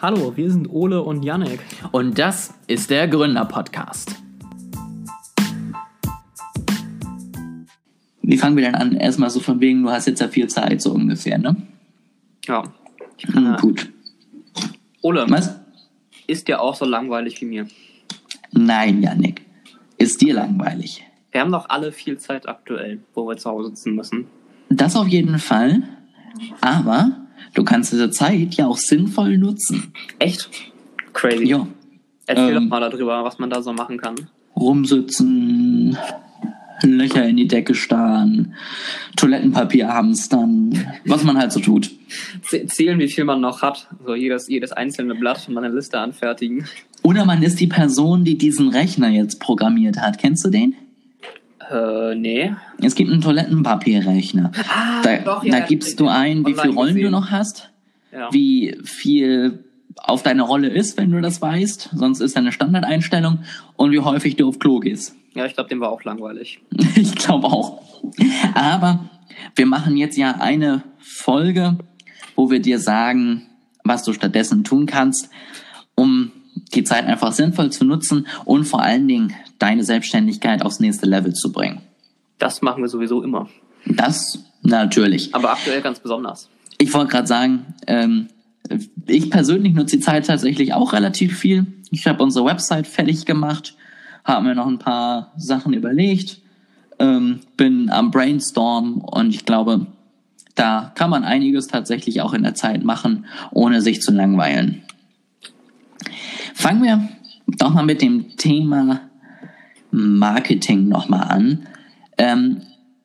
Hallo, wir sind Ole und Yannick. Und das ist der Gründer-Podcast. Wie fangen wir denn an? Erstmal so von wegen, du hast jetzt ja viel Zeit, so ungefähr, ne? Ja. Hm, Äh, gut. Ole, Was? ist dir auch so langweilig wie mir? Nein, Janik. Ist dir langweilig? Wir haben doch alle viel Zeit aktuell, wo wir zu Hause sitzen müssen. Das auf jeden Fall. Aber du kannst diese Zeit ja auch sinnvoll nutzen. Echt? Crazy. Jo. Erzähl Ähm. doch mal darüber, was man da so machen kann. Rumsitzen, Löcher in die Decke starren, Toilettenpapier hamstern, was man halt so tut. Zählen, wie viel man noch hat. So jedes, jedes einzelne Blatt und mal eine Liste anfertigen. Oder man ist die Person, die diesen Rechner jetzt programmiert hat. Kennst du den? Äh, nee. Es gibt einen Toilettenpapierrechner. Ah, Da, doch, ja, da gibst du ein, wie viele Rollen du gesehen. noch hast, Ja. wie viel auf deine Rolle ist, wenn du das weißt. Sonst ist eine Standardeinstellung und wie häufig du auf Klo gehst. ja, ich glaube, dem war auch langweilig. Ich glaube auch. Aber wir machen jetzt ja eine Folge, wo wir dir sagen, was du stattdessen tun kannst, die Zeit einfach sinnvoll zu nutzen und vor allen Dingen deine Selbstständigkeit aufs nächste Level zu bringen. Das machen wir sowieso immer. Das natürlich. Aber aktuell ganz besonders. Ich wollte gerade sagen, ähm, ich persönlich nutze die Zeit tatsächlich auch relativ viel. Ich habe unsere Website fertig gemacht, habe mir noch ein paar Sachen überlegt, ähm, bin am Brainstorm und ich glaube, da kann man einiges tatsächlich auch in der Zeit machen, ohne sich zu langweilen. Fangen wir doch mal mit dem Thema Marketing nochmal an. Ähm,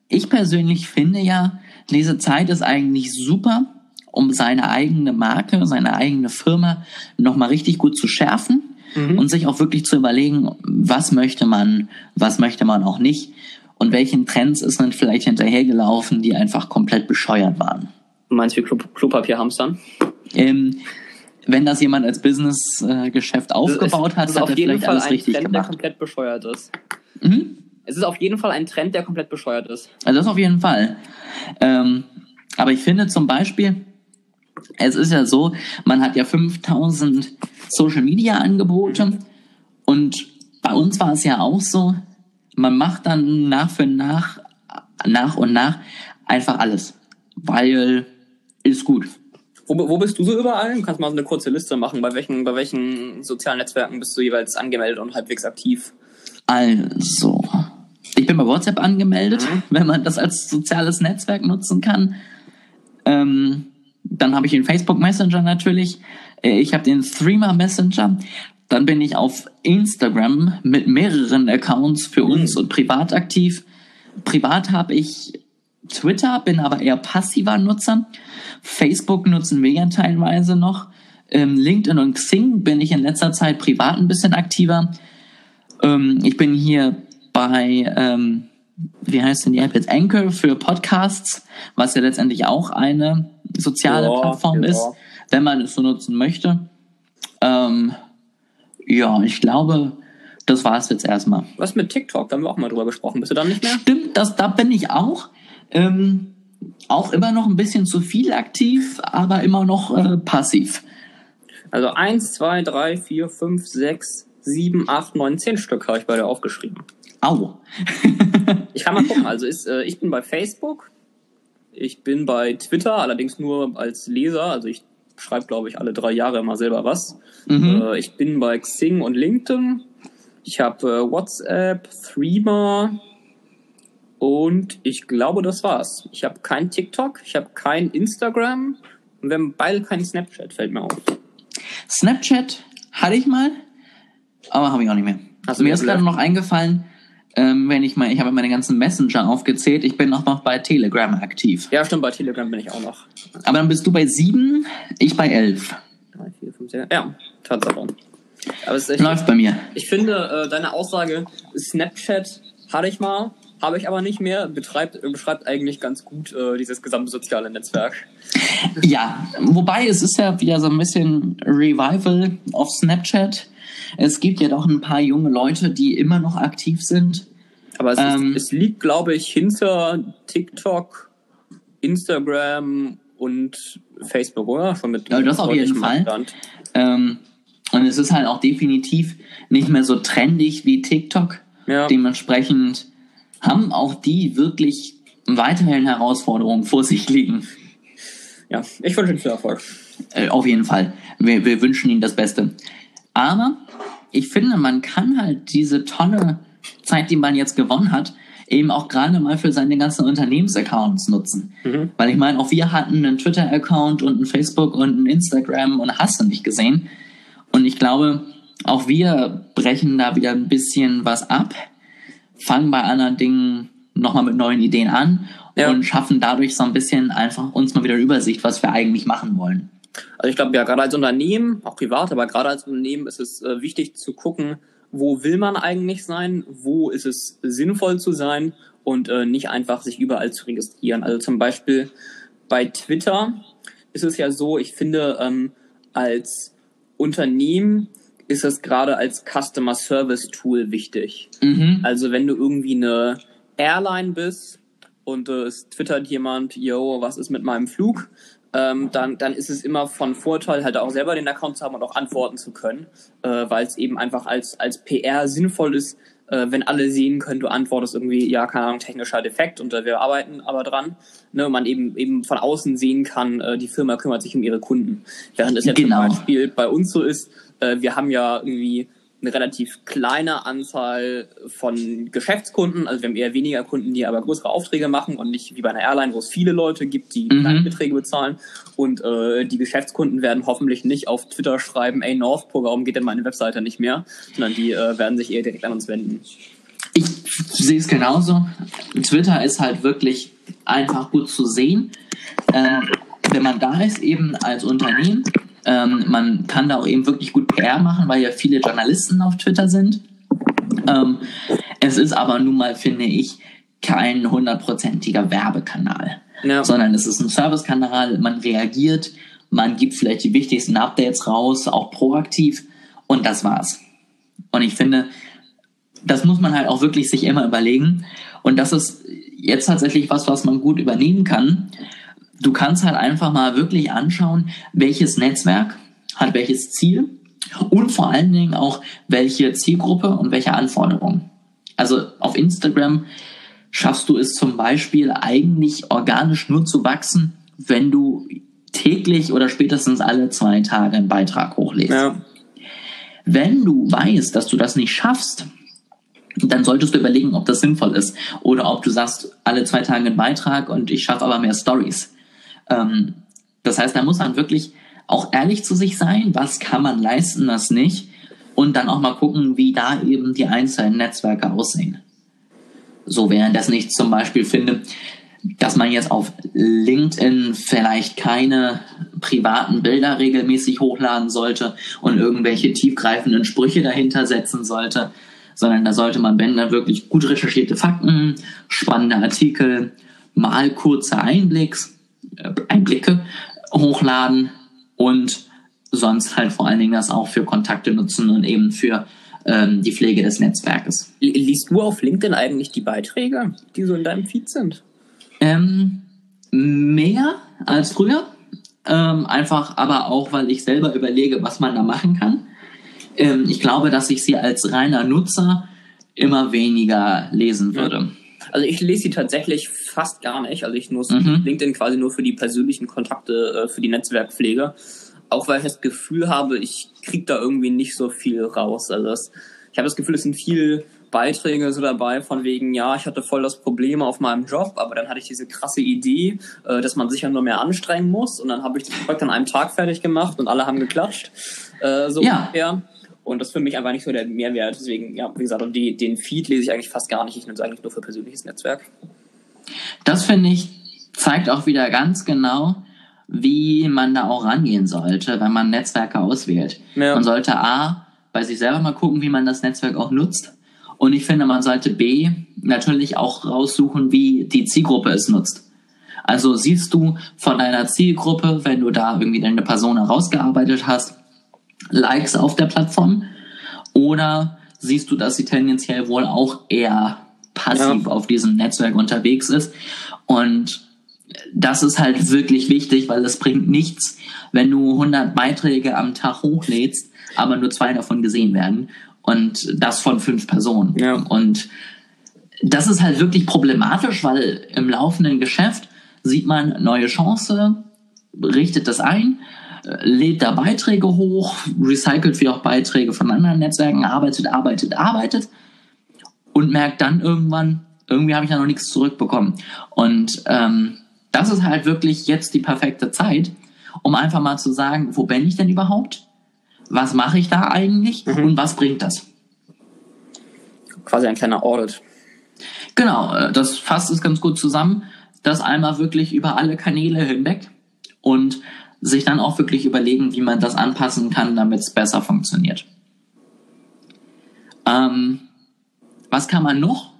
ich persönlich finde ja, diese Zeit ist eigentlich super, um seine eigene Marke, seine eigene Firma nochmal richtig gut zu schärfen Mhm. und sich auch wirklich zu überlegen, was möchte man, was möchte man auch nicht und welchen Trends ist man vielleicht hinterhergelaufen, die einfach komplett bescheuert waren. Du meinst wie Klo Klopapier hamstern? Ähm, wenn das jemand als Business-Geschäft aufgebaut hat, ist hat auf er jeden vielleicht Fall alles ein richtig Trend, der gemacht. komplett bescheuert ist. Mhm. Es ist auf jeden Fall ein Trend, der komplett bescheuert ist. Also das auf jeden Fall. Ähm, aber ich finde zum Beispiel, es ist ja so, man hat ja 5000 Social Media Angebote und bei uns war es ja auch so, man macht dann nach für nach, nach und nach einfach alles, weil ist gut. Wo, wo bist du so überall? Du kannst mal so eine kurze Liste machen. Bei welchen, bei welchen sozialen Netzwerken bist du jeweils angemeldet und halbwegs aktiv? Also, ich bin bei WhatsApp angemeldet, Mhm. wenn man das als soziales Netzwerk nutzen kann. Ähm, dann habe ich den Facebook Messenger natürlich. Äh, Ich habe den Threema Messenger. Dann bin ich auf Instagram mit mehreren Accounts für uns und privat aktiv. Privat habe ich Twitter, bin aber eher passiver Nutzer. Facebook nutzen wir ja teilweise noch. Ähm, LinkedIn und Xing bin ich in letzter Zeit privat ein bisschen aktiver. Ähm, ich bin hier bei, ähm, wie heißt denn die App jetzt? Anchor für Podcasts, was ja letztendlich auch eine soziale Ja, Plattform ja. ist, wenn man es so nutzen möchte. Ähm, ja, ich glaube, das war es jetzt erstmal. Was mit TikTok? Da haben wir auch mal drüber gesprochen. Bist du dann nicht mehr? Stimmt, das, da bin ich auch. Ähm, auch immer noch ein bisschen zu viel aktiv, aber immer noch äh, passiv. Also eins, zwei, drei, vier, fünf, sechs, sieben, acht, neun, zehn Stück habe ich bei dir aufgeschrieben. Au. Ich kann mal gucken. Also ist, äh, ich bin bei Facebook. Ich bin bei Twitter, allerdings nur als Leser. Also ich schreibe, glaube ich, alle drei Jahre immer selber was. Mhm. Äh, ich bin bei Xing und LinkedIn. Ich habe äh, WhatsApp, Threema und ich glaube, das war's. Ich habe kein TikTok, ich habe kein Instagram und wir haben beide kein Snapchat, fällt mir auf. Snapchat hatte ich mal, aber habe ich auch nicht mehr. Hast Mir ist gerade noch eingefallen, ähm, wenn ich mal, ich habe meine ganzen Messenger aufgezählt, ich bin auch noch bei Telegram aktiv. Ja, stimmt, bei Telegram bin ich auch noch. Aber dann bist du bei sieben, ich bei elf. Drei, vier, fünf, sechs. Ja, Tatsache. Aber es ist echt, Läuft bei mir. ich finde, äh, deine Aussage, Snapchat hatte ich mal, habe ich aber nicht mehr, betreibt, beschreibt eigentlich ganz gut äh, dieses gesamte soziale Netzwerk. Ja, wobei es ist ja wieder so ein bisschen Revival auf Snapchat. Es gibt ja doch ein paar junge Leute, die immer noch aktiv sind. Aber es, Ähm. ist, es liegt, glaube ich, hinter TikTok, Instagram und Facebook, oder? Schon mit Ja, das auf jeden Fall. Ähm, und es ist halt auch definitiv nicht mehr so trendig wie TikTok. Ja. Dementsprechend haben auch die wirklich weiterhin Herausforderungen vor sich liegen. ja, ich wünsche Ihnen viel Erfolg. Äh, auf jeden Fall. Wir, wir wünschen ihnen das Beste. Aber ich finde, man kann halt diese tolle Zeit, die man jetzt gewonnen hat, eben auch gerade mal für seine ganzen Unternehmensaccounts nutzen. Mhm. Weil ich meine, auch wir hatten einen Twitter-Account und einen Facebook und einen Instagram und hast du nicht gesehen. Und ich glaube, auch wir brechen da wieder ein bisschen was ab, fangen bei anderen Dingen nochmal mit neuen Ideen an Ja. und schaffen dadurch so ein bisschen einfach uns mal wieder eine Übersicht, was wir eigentlich machen wollen. Also ich glaube ja, gerade als Unternehmen, auch privat, aber gerade als Unternehmen ist es äh, wichtig zu gucken, wo will man eigentlich sein, wo ist es sinnvoll zu sein und äh, nicht einfach sich überall zu registrieren. Also zum Beispiel bei Twitter ist es ja so, ich finde, ähm, als Unternehmen ist es gerade als Customer Service Tool wichtig. Mhm. Also wenn du irgendwie eine Airline bist und äh, es twittert jemand, yo, was ist mit meinem Flug? Ähm, dann, dann ist es immer von Vorteil, halt auch selber den Account zu haben und auch antworten zu können, äh, weil es eben einfach als, als PR sinnvoll ist, äh, wenn alle sehen können, du antwortest irgendwie, ja, keine Ahnung, technischer Defekt und äh, wir arbeiten aber dran. Ne, man eben eben von außen sehen kann, äh, die Firma kümmert sich um ihre Kunden. Während es ja Genau. zum Beispiel bei uns so ist, äh, wir haben ja irgendwie eine relativ kleine Anzahl von Geschäftskunden. Also wir haben eher weniger Kunden, die aber größere Aufträge machen und nicht wie bei einer Airline, wo es viele Leute gibt, die Mhm. kleine Beträge bezahlen. Und äh, die Geschäftskunden werden hoffentlich nicht auf Twitter schreiben, ey Northpol, warum geht denn meine Webseite nicht mehr? Sondern die äh, werden sich eher direkt an uns wenden. Ich sehe es genauso. Twitter ist halt wirklich einfach gut zu sehen. Ähm, wenn man da ist, eben als Unternehmen, ähm, man kann da auch eben wirklich gut PR machen, weil ja viele Journalisten auf Twitter sind. Ähm, es ist aber nun mal, finde ich, kein hundertprozentiger Werbekanal, Ja. sondern es ist ein Servicekanal, man reagiert, man gibt vielleicht die wichtigsten Updates raus, auch proaktiv und das war's. Und ich finde, das muss man halt auch wirklich sich immer überlegen. Und das ist jetzt tatsächlich was, was man gut übernehmen kann. Du kannst halt einfach mal wirklich anschauen, welches Netzwerk hat welches Ziel und vor allen Dingen auch welche Zielgruppe und welche Anforderungen. Also auf Instagram schaffst du es zum Beispiel eigentlich organisch nur zu wachsen, wenn du täglich oder spätestens alle zwei Tage einen Beitrag hochlädst. Ja. Wenn du weißt, dass du das nicht schaffst, dann solltest du überlegen, ob das sinnvoll ist. Oder ob du sagst, alle zwei Tage einen Beitrag und ich schaffe aber mehr Stories. Ähm, das heißt, da muss man wirklich auch ehrlich zu sich sein, was kann man leisten, was nicht. Und dann auch mal gucken, wie da eben die einzelnen Netzwerke aussehen. So währenddessen ich zum Beispiel finde, dass man jetzt auf LinkedIn vielleicht keine privaten Bilder regelmäßig hochladen sollte und irgendwelche tiefgreifenden Sprüche dahinter setzen sollte, sondern da sollte man, wenn dann wirklich gut recherchierte Fakten, spannende Artikel, mal kurze Einblicks, Einblicke hochladen und sonst halt vor allen Dingen das auch für Kontakte nutzen und eben für ähm, die Pflege des Netzwerkes. Liest du auf LinkedIn eigentlich die Beiträge, die so in deinem Feed sind? Ähm, mehr als früher. Ähm, einfach aber auch, weil ich selber überlege, was man da machen kann. Ähm, ich glaube, dass ich sie als reiner Nutzer immer weniger lesen würde. Also ich lese sie tatsächlich fast gar nicht. Also ich nutze Mhm. LinkedIn quasi nur für die persönlichen Kontakte, äh, für die Netzwerkpflege. Auch weil ich das Gefühl habe, ich krieg da irgendwie nicht so viel raus. Also das, ich habe das Gefühl, es sind viel Beiträge so dabei von wegen, ja, ich hatte voll das Problem auf meinem Job, aber dann hatte ich diese krasse Idee, äh, dass man sich ja nur mehr anstrengen muss und dann habe ich das Projekt an einem Tag fertig gemacht und alle haben geklatscht. Äh, so Ja. ungefähr. Und das ist für mich einfach nicht so der Mehrwert. Deswegen, ja, wie gesagt, und die, den Feed lese ich eigentlich fast gar nicht. Ich nutze eigentlich nur für persönliches Netzwerk. Das finde ich, zeigt auch wieder ganz genau, wie man da auch rangehen sollte, wenn man Netzwerke auswählt. Ja. Man sollte A, bei sich selber mal gucken, wie man das Netzwerk auch nutzt. Und ich finde, man sollte B, natürlich auch raussuchen, wie die Zielgruppe es nutzt. Also siehst du von deiner Zielgruppe, wenn du da irgendwie deine Person herausgearbeitet hast, Likes auf der Plattform? Oder siehst du, dass sie tendenziell wohl auch eher passiv Ja. auf diesem Netzwerk unterwegs ist? Und das ist halt wirklich wichtig, weil es bringt nichts, wenn du 100 Beiträge am Tag hochlädst, aber nur zwei davon gesehen werden und das von fünf Personen. Ja. Und das ist halt wirklich problematisch, weil im laufenden Geschäft sieht man neue Chance, richtet das ein, lädt da Beiträge hoch, recycelt wie auch Beiträge von anderen Netzwerken, arbeitet, arbeitet, arbeitet und merkt dann irgendwann, irgendwie habe ich ja noch nichts zurückbekommen. Und ähm, das ist halt wirklich jetzt die perfekte Zeit, um einfach mal zu sagen, wo bin ich denn überhaupt? Was mache ich da eigentlich Mhm. und was bringt das? Quasi ein kleiner Audit. Genau, äh, das fasst es ganz gut zusammen. Das einmal wirklich über alle Kanäle hinweg und sich dann auch wirklich überlegen, wie man das anpassen kann, damit es besser funktioniert. Ähm, was kann man noch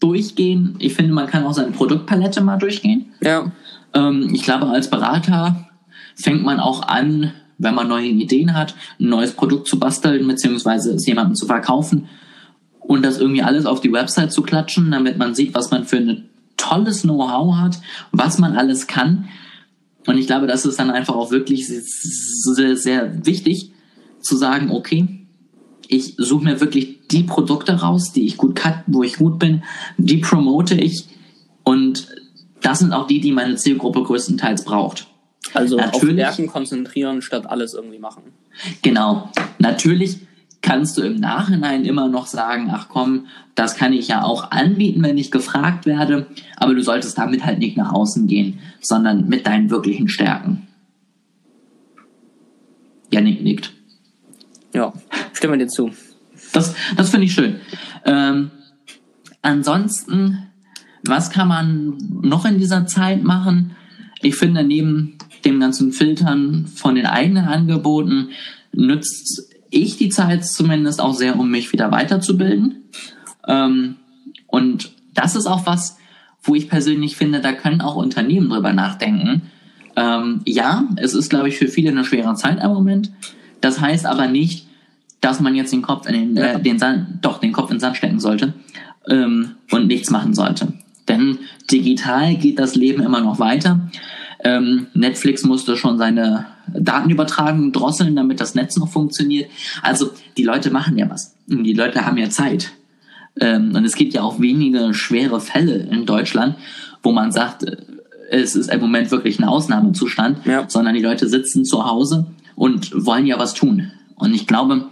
durchgehen? Ich finde, man kann auch seine Produktpalette mal durchgehen. Ja. Ähm, ich glaube, als Berater fängt man auch an, wenn man neue Ideen hat, ein neues Produkt zu basteln, beziehungsweise es jemandem zu verkaufen und das irgendwie alles auf die Website zu klatschen, damit man sieht, was man für ein tolles Know-how hat, was man alles kann. Und ich glaube, das ist dann einfach auch wirklich sehr, sehr wichtig zu sagen, okay, ich suche mir wirklich die Produkte raus, die ich gut kann, wo ich gut bin, die promote ich und das sind auch die, die meine Zielgruppe größtenteils braucht. Also auf Natürlich. Stärken konzentrieren, statt alles irgendwie machen. Genau. Natürlich kannst du im Nachhinein immer noch sagen, ach komm, das kann ich ja auch anbieten, wenn ich gefragt werde, aber du solltest damit halt nicht nach außen gehen, sondern mit deinen wirklichen Stärken. Janik nickt. Ja, stimme dir zu. Das, das finde ich schön. Ähm, ansonsten, was kann man noch in dieser Zeit machen? Ich finde, neben dem ganzen Filtern von den eigenen Angeboten nützt ich die Zeit zumindest auch sehr, um mich wieder weiterzubilden. Ähm, und das ist auch was, wo ich persönlich finde, da können auch Unternehmen drüber nachdenken. Ähm, ja, es ist, glaube ich, für viele eine schwere Zeit im Moment. Das heißt aber nicht, dass man jetzt den Kopf in den, äh, den Sand, doch den Kopf in den Sand stecken sollte ähm, und nichts machen sollte. Denn digital geht das Leben immer noch weiter. Ähm, Netflix musste schon seine Datenübertragung drosseln, damit das Netz noch funktioniert. Also die Leute machen ja was. Und Die Leute haben ja Zeit. Ähm, und es gibt ja auch wenige schwere Fälle in Deutschland, wo man sagt, äh, es ist im Moment wirklich ein Ausnahmezustand, Ja. sondern die Leute sitzen zu Hause und wollen ja was tun. Und ich glaube,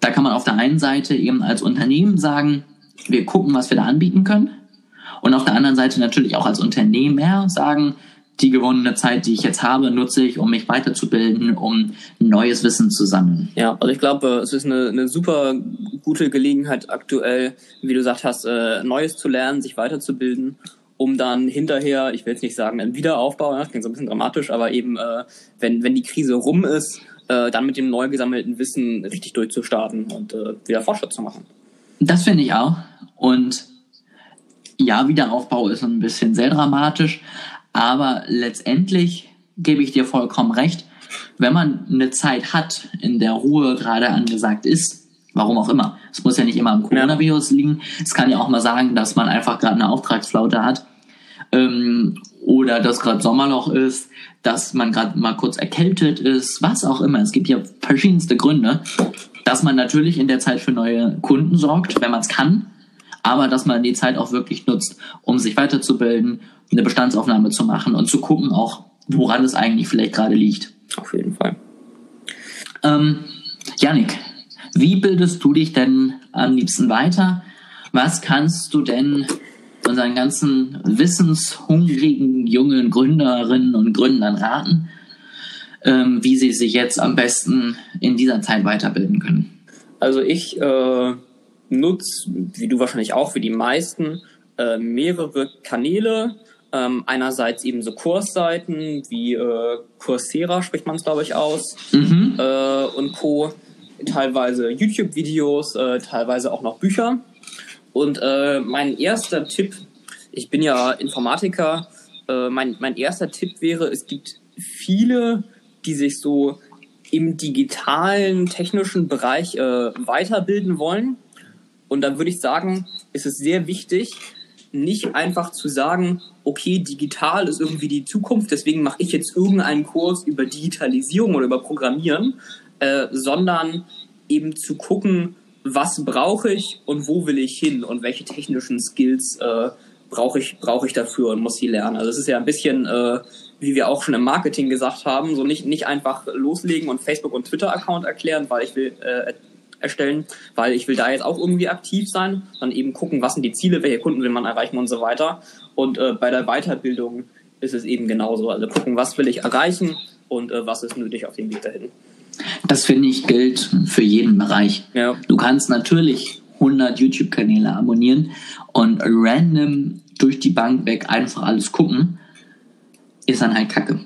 da kann man auf der einen Seite eben als Unternehmen sagen, wir gucken, was wir da anbieten können. Und auf der anderen Seite natürlich auch als Unternehmer sagen, die gewonnene Zeit, die ich jetzt habe, nutze ich, um mich weiterzubilden, um neues Wissen zu sammeln. Ja, also ich glaube, es ist eine, eine super gute Gelegenheit aktuell, wie du gesagt hast, äh, Neues zu lernen, sich weiterzubilden, um dann hinterher, ich will jetzt nicht sagen, einen Wiederaufbau, das klingt so ein bisschen dramatisch, aber eben, äh, wenn, wenn die Krise rum ist, äh, dann mit dem neu gesammelten Wissen richtig durchzustarten und äh, wieder Fortschritt zu machen. Das finde ich auch. Und ja, Wiederaufbau ist ein bisschen sehr dramatisch, aber letztendlich gebe ich dir vollkommen recht. Wenn man eine Zeit hat, in der Ruhe gerade angesagt ist, warum auch immer, es muss ja nicht immer am Coronavirus liegen, es kann ja auch mal sagen, dass man einfach gerade eine Auftragsflaute hat ähm, oder dass gerade Sommerloch ist, dass man gerade mal kurz erkältet ist, was auch immer. Es gibt ja verschiedenste Gründe, dass man natürlich in der Zeit für neue Kunden sorgt, wenn man es kann, aber dass man die Zeit auch wirklich nutzt, um sich weiterzubilden, eine Bestandsaufnahme zu machen und zu gucken auch, woran es eigentlich vielleicht gerade liegt. Auf jeden Fall. Ähm, Janik, wie bildest du dich denn am liebsten weiter? Was kannst du denn unseren ganzen wissenshungrigen jungen Gründerinnen und Gründern raten, ähm, wie sie sich jetzt am besten in dieser Zeit weiterbilden können? Also ich äh, nutze, wie du wahrscheinlich auch, wie die meisten, äh, mehrere Kanäle. Ähm, einerseits eben so Kursseiten wie äh, Coursera spricht man es glaube ich aus Mhm. äh, und Co. Teilweise YouTube-Videos, äh, teilweise auch noch Bücher. Und äh, mein erster Tipp, ich bin ja Informatiker, äh, mein, mein erster Tipp wäre, es gibt viele, die sich so im digitalen, technischen Bereich äh, weiterbilden wollen. Und da würde ich sagen, ist es sehr wichtig, nicht einfach zu sagen, okay, digital ist irgendwie die Zukunft, deswegen mache ich jetzt irgendeinen Kurs über Digitalisierung oder über Programmieren, äh, sondern eben zu gucken, was brauche ich und wo will ich hin und welche technischen Skills äh, brauche ich, brauche ich dafür und muss sie lernen. Also es ist ja ein bisschen, äh, wie wir auch schon im Marketing gesagt haben, so nicht, nicht einfach loslegen und Facebook- und Twitter-Account erklären, weil ich will äh, erstellen, weil ich will da jetzt auch irgendwie aktiv sein, dann eben gucken, was sind die Ziele, welche Kunden will man erreichen und so weiter. Und äh, bei der Weiterbildung ist es eben genauso. Also gucken, was will ich erreichen und äh, was ist nötig auf dem Weg dahin. Das finde ich gilt für jeden Bereich. Ja. Du kannst natürlich 100 YouTube-Kanäle abonnieren und random durch die Bank weg einfach alles gucken, ist dann halt Kacke.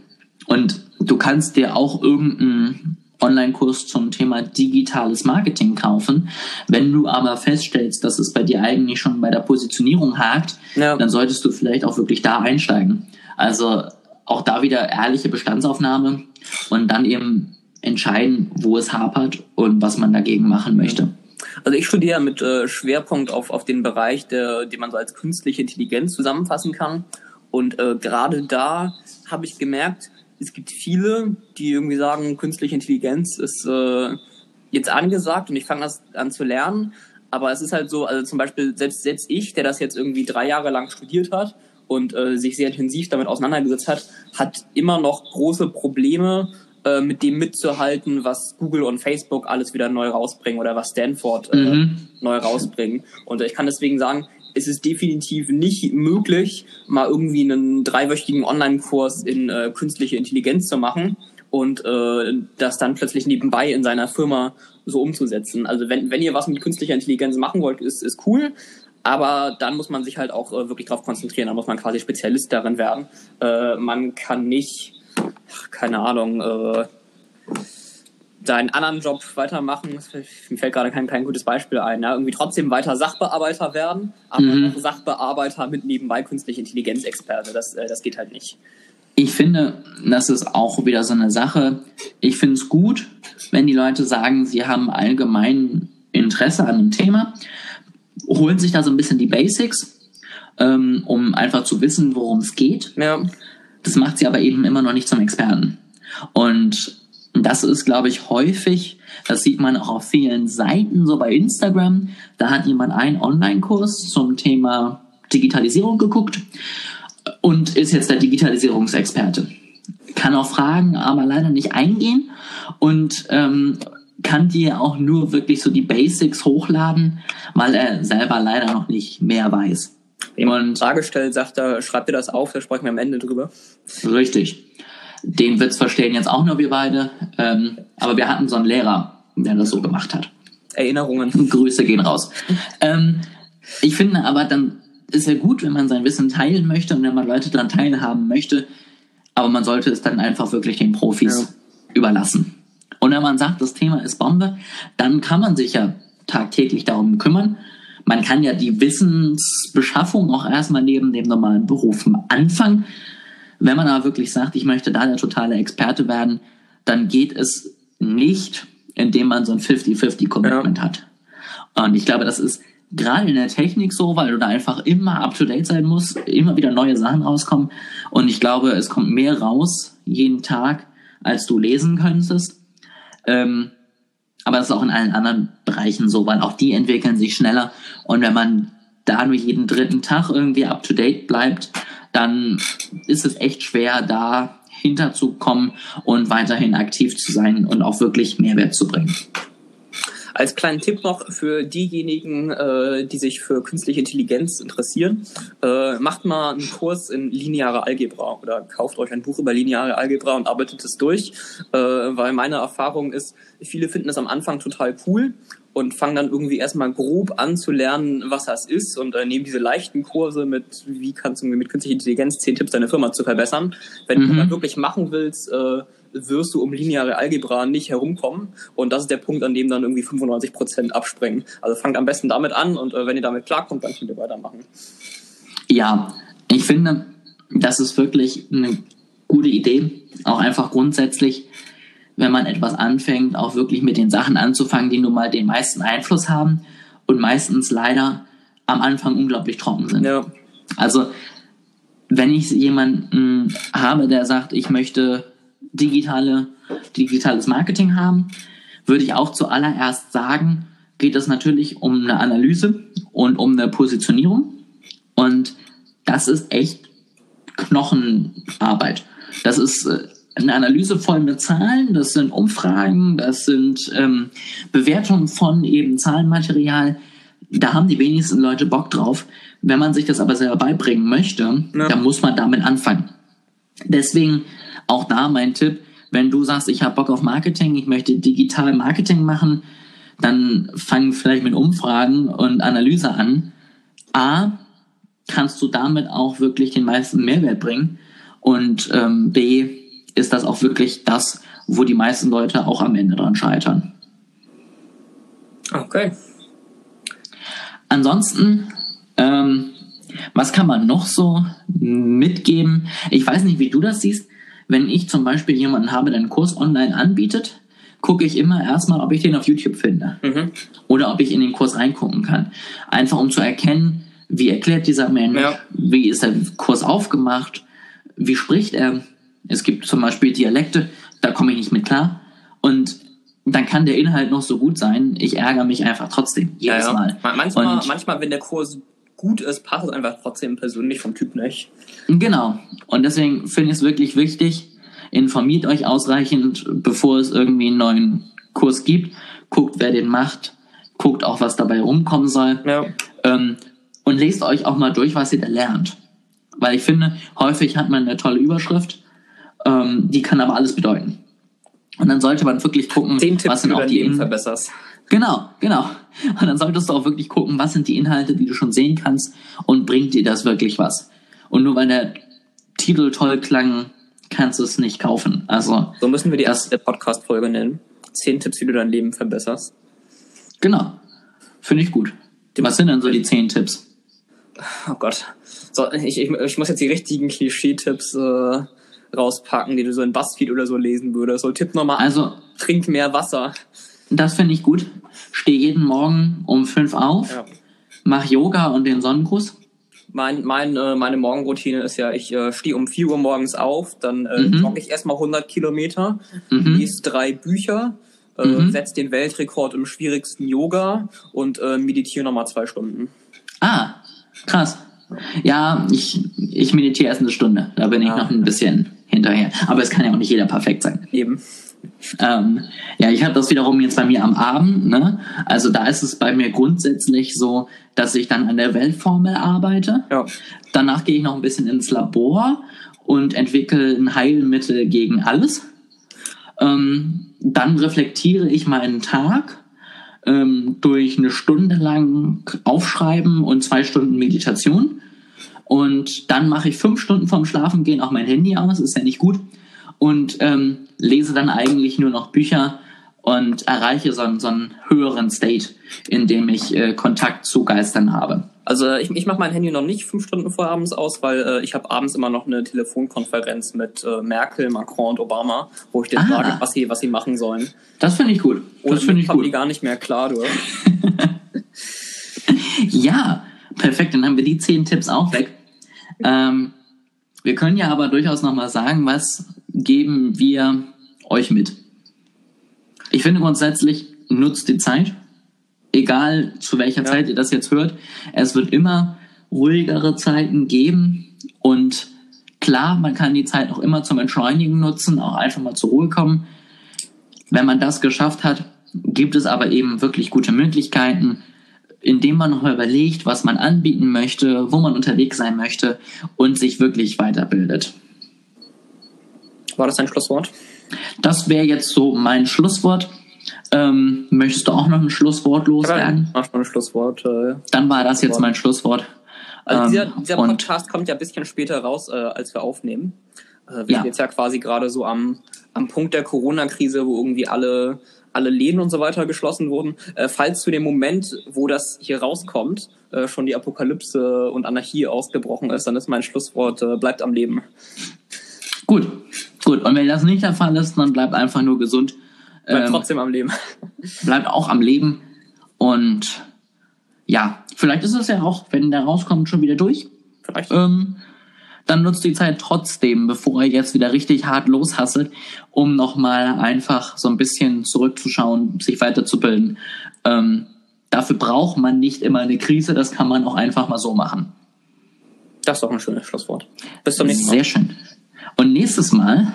Und du kannst dir auch irgendeinen Online-Kurs zum Thema digitales Marketing kaufen. Wenn du aber feststellst, dass es bei dir eigentlich schon bei der Positionierung hakt, Ja. dann solltest du vielleicht auch wirklich da einsteigen. Also auch da wieder ehrliche Bestandsaufnahme und dann eben entscheiden, wo es hapert und was man dagegen machen möchte. Also ich studiere mit äh, Schwerpunkt auf, auf den Bereich, der, den man so als künstliche Intelligenz zusammenfassen kann. Und äh, gerade da habe ich gemerkt, es gibt viele, die irgendwie sagen, künstliche Intelligenz ist äh, jetzt angesagt und ich fange das an zu lernen. Aber es ist halt so, also zum Beispiel selbst, selbst ich, der das jetzt irgendwie drei Jahre lang studiert hat und äh, sich sehr intensiv damit auseinandergesetzt hat, hat immer noch große Probleme, äh, mit dem mitzuhalten, was Google und Facebook alles wieder neu rausbringen oder was Stanford äh, Mhm. neu rausbringen. Und ich kann deswegen sagen, es ist definitiv nicht möglich, mal irgendwie einen dreiwöchigen Online-Kurs in äh, künstliche Intelligenz zu machen und äh, das dann plötzlich nebenbei in seiner Firma so umzusetzen. Also wenn, wenn ihr was mit künstlicher Intelligenz machen wollt, ist, ist cool. Aber dann muss man sich halt auch äh, wirklich darauf konzentrieren. Da muss man quasi Spezialist darin werden. Äh, man kann nicht, ach, keine Ahnung, äh, seinen anderen Job weitermachen. Mir fällt gerade kein, kein gutes Beispiel ein. Ja? Irgendwie trotzdem weiter Sachbearbeiter werden, aber Mhm. Sachbearbeiter mit nebenbei künstliche Intelligenzexperte. Das, äh, das geht halt nicht. Ich finde, das ist auch wieder so eine Sache. Ich finde es gut, wenn die Leute sagen, sie haben allgemein Interesse an einem Thema, holen sich da so ein bisschen die Basics, ähm, um einfach zu wissen, worum es geht. Ja, Das macht sie aber eben immer noch nicht zum Experten. Und das ist, glaube ich, häufig, das sieht man auch auf vielen Seiten, so bei Instagram. Da hat jemand einen Online-Kurs zum Thema Digitalisierung geguckt und ist jetzt der Digitalisierungsexperte. Kann auf Fragen aber leider nicht eingehen und ähm, kann dir auch nur wirklich so die Basics hochladen, weil er selber leider noch nicht mehr weiß. wenn man eine Und Frage stellt, sagt er, schreibt dir das auf, da sprechen wir am Ende drüber. Richtig. Den Witz verstehen jetzt auch nur wir beide. Ähm, aber wir hatten so einen Lehrer, der das so gemacht hat. Erinnerungen. Grüße gehen raus. Ähm, ich finde aber, dann ist ja gut, wenn man sein Wissen teilen möchte und wenn man Leute daran teilhaben möchte. Aber man sollte es dann einfach wirklich den Profis überlassen. Und wenn man sagt, das Thema ist Bombe, dann kann man sich ja tagtäglich darum kümmern. Man kann ja die Wissensbeschaffung auch erstmal neben dem normalen Beruf anfangen. Wenn man aber wirklich sagt, ich möchte da der totale Experte werden, dann geht es nicht, indem man so ein 50-50-Commitment hat. Und ich glaube, das ist gerade in der Technik so, weil du da einfach immer up-to-date sein musst, immer wieder neue Sachen rauskommen. Und ich glaube, es kommt mehr raus jeden Tag, als du lesen könntest. Ähm, aber das ist auch in allen anderen Bereichen so, weil auch die entwickeln sich schneller. Und wenn man da nur jeden dritten Tag irgendwie up-to-date bleibt, dann ist es echt schwer, da hinterzukommen und weiterhin aktiv zu sein und auch wirklich Mehrwert zu bringen. Als kleinen Tipp noch für diejenigen, äh, die sich für künstliche Intelligenz interessieren, äh, macht mal einen Kurs in lineare Algebra oder kauft euch ein Buch über lineare Algebra und arbeitet es durch, äh, weil meine Erfahrung ist, viele finden es am Anfang total cool und fangen dann irgendwie erstmal grob an zu lernen, was das ist und äh, nehmen diese leichten Kurse mit, wie kannst du mit künstlicher Intelligenz zehn Tipps deine Firma zu verbessern. Wenn du Mhm. das wirklich machen willst, äh, wirst du um lineare Algebra nicht herumkommen. Und das ist der Punkt, an dem dann irgendwie 95 Prozent abspringen. Also fangt am besten damit an und äh, wenn ihr damit klarkommt, dann könnt ihr weitermachen. Ja, ich finde, das ist wirklich eine gute Idee. Auch einfach grundsätzlich, wenn man etwas anfängt, auch wirklich mit den Sachen anzufangen, die nun mal den meisten Einfluss haben und meistens leider am Anfang unglaublich trocken sind. Ja, Also, wenn ich jemanden habe, der sagt, ich möchte digitale, digitales Marketing haben, würde ich auch zuallererst sagen, geht es natürlich um eine Analyse und um eine Positionierung. Und das ist echt Knochenarbeit. Das ist äh, eine Analyse voll mit Zahlen, das sind Umfragen, das sind ähm, Bewertungen von eben Zahlenmaterial. Da haben die wenigsten Leute Bock drauf. Wenn man sich das aber selber beibringen möchte, ja. dann muss man damit anfangen. Deswegen auch da mein Tipp, wenn du sagst, ich habe Bock auf Marketing, ich möchte digital Marketing machen, dann fang vielleicht mit Umfragen und Analyse an. A, kannst du damit auch wirklich den meisten Mehrwert bringen. Und ähm, B, ist das auch wirklich das, wo die meisten Leute auch am Ende dran scheitern. Okay. Ansonsten, ähm, was kann man noch so mitgeben? Ich weiß nicht, wie du das siehst. Wenn ich zum Beispiel jemanden habe, der einen Kurs online anbietet, gucke ich immer erstmal, ob ich den auf YouTube finde. Mhm. Oder ob ich in den Kurs reingucken kann. Einfach um zu erkennen, wie erklärt dieser Mensch, ja. wie ist der Kurs aufgemacht, wie spricht er. Es gibt zum Beispiel Dialekte, da komme ich nicht mit klar. Und dann kann der Inhalt noch so gut sein, ich ärgere mich einfach trotzdem jedes ja, ja. Mal. Manchmal, und manchmal, wenn der Kurs gut ist, passt es einfach trotzdem persönlich vom Typ nicht. Genau. Und deswegen finde ich es wirklich wichtig, informiert euch ausreichend, bevor es irgendwie einen neuen Kurs gibt. Guckt, wer den macht. Guckt auch, was dabei rumkommen soll. Ja. Ähm, und lest euch auch mal durch, was ihr da lernt. Weil ich finde, häufig hat man eine tolle Überschrift, ähm, die kann aber alles bedeuten. Und dann sollte man wirklich gucken, was sind auch die Leben verbesserst. Genau, genau. Und dann solltest du auch wirklich gucken, was sind die Inhalte, die du schon sehen kannst und bringt dir das wirklich was. Und nur weil der Titel toll klang, kannst du es nicht kaufen. Also so müssen wir die erste Podcast-Folge nennen. Zehn Tipps, wie du dein Leben verbesserst. Genau, finde ich gut. Was sind denn so die zehn Tipps? Oh Gott. So, ich, ich, ich muss jetzt die richtigen Klischee-Tipps äh, rauspacken, die du so in Buzzfeed oder so lesen würdest. So Tipp Nummer also, trink mehr Wasser. Das finde ich gut. Steh jeden Morgen um fünf auf, ja. mach Yoga und den Sonnengruß. Mein, mein, äh, meine Morgenroutine ist ja, ich äh, stehe um 4 Uhr morgens auf, dann äh, mhm. jogge ich erstmal 100 Kilometer, mhm. lese drei Bücher, äh, mhm. setze den Weltrekord im schwierigsten Yoga und äh, meditiere nochmal zwei Stunden. Ah, krass. Ja, ich, ich meditiere erst eine Stunde. Da bin ich noch ein bisschen hinterher. Aber es kann ja auch nicht jeder perfekt sein. Eben. Ähm, ja, ich habe das wiederum jetzt bei mir am Abend. Ne? Also da ist es bei mir grundsätzlich so, dass ich dann an der Weltformel arbeite. Ja. Danach gehe ich noch ein bisschen ins Labor und entwickle ein Heilmittel gegen alles. Ähm, dann reflektiere ich meinen Tag ähm, durch eine Stunde lang Aufschreiben und zwei Stunden Meditation. Und dann mache ich fünf Stunden vorm Schlafengehen auch mein Handy aus, ist ja nicht gut. Und ähm, lese dann eigentlich nur noch Bücher und erreiche so, so einen höheren State, in dem ich äh, Kontakt zu Geistern habe. Also ich, ich mache mein Handy noch nicht fünf Stunden vor abends aus, weil äh, ich habe abends immer noch eine Telefonkonferenz mit äh, Merkel, Macron und Obama, wo ich denen ah. frage, was sie, was sie machen sollen. Das finde ich gut. Das finde ich gut. die gar nicht mehr klar, du. ja, perfekt. Dann haben wir die zehn Tipps auch weg. Ähm, wir können ja aber durchaus noch mal sagen, was geben wir euch mit? Ich finde grundsätzlich, nutzt die Zeit egal zu welcher ja. Zeit ihr das jetzt hört, es wird immer ruhigere Zeiten geben und klar, man kann die Zeit auch immer zum Entschleunigen nutzen, auch einfach mal zur Ruhe kommen. Wenn man das geschafft hat, gibt es aber eben wirklich gute Möglichkeiten, indem man nochmal überlegt, was man anbieten möchte, wo man unterwegs sein möchte und sich wirklich weiterbildet. War das dein Schlusswort? Das wäre jetzt so mein Schlusswort. Ähm, möchtest du auch noch ein Schlusswort loswerden? Mach schon ein Schlusswort. Äh, Dann war das jetzt mein Schlusswort. Also dieser, ähm, dieser Podcast kommt ja ein bisschen später raus, äh, als wir aufnehmen. Äh, wir ja. sind jetzt ja quasi gerade so am, am Punkt der Corona-Krise, wo irgendwie alle, alle Läden und so weiter geschlossen wurden. Äh, falls zu dem Moment, wo das hier rauskommt, äh, schon die Apokalypse und Anarchie ausgebrochen ist, dann ist mein Schlusswort, äh, bleibt am Leben. Gut, gut. Und wenn das nicht der Fall ist, dann bleibt einfach nur gesund Bleibt ähm, trotzdem am Leben. Bleibt auch am Leben. Und ja, vielleicht ist es ja auch, wenn der rauskommt, schon wieder durch. Vielleicht. ähm, dann nutzt die Zeit trotzdem, bevor ihr jetzt wieder richtig hart loshasselt, um nochmal einfach so ein bisschen zurückzuschauen, sich weiterzubilden. Ähm, dafür braucht man nicht immer eine Krise, das kann man auch einfach mal so machen. Das ist doch ein schönes Schlusswort. Bis zum nächsten Mal. Sehr schön. Und nächstes Mal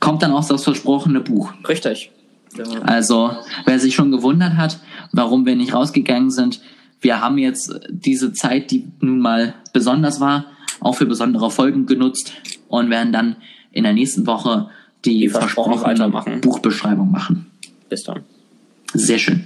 kommt dann auch das versprochene Buch. Richtig. Ja. Also, wer sich schon gewundert hat, warum wir nicht rausgegangen sind, wir haben jetzt diese Zeit, die nun mal besonders war, auch für besondere Folgen genutzt und werden dann in der nächsten Woche die, Die versprochen versprochene. Buchbeschreibung machen. Bis dann. Sehr schön.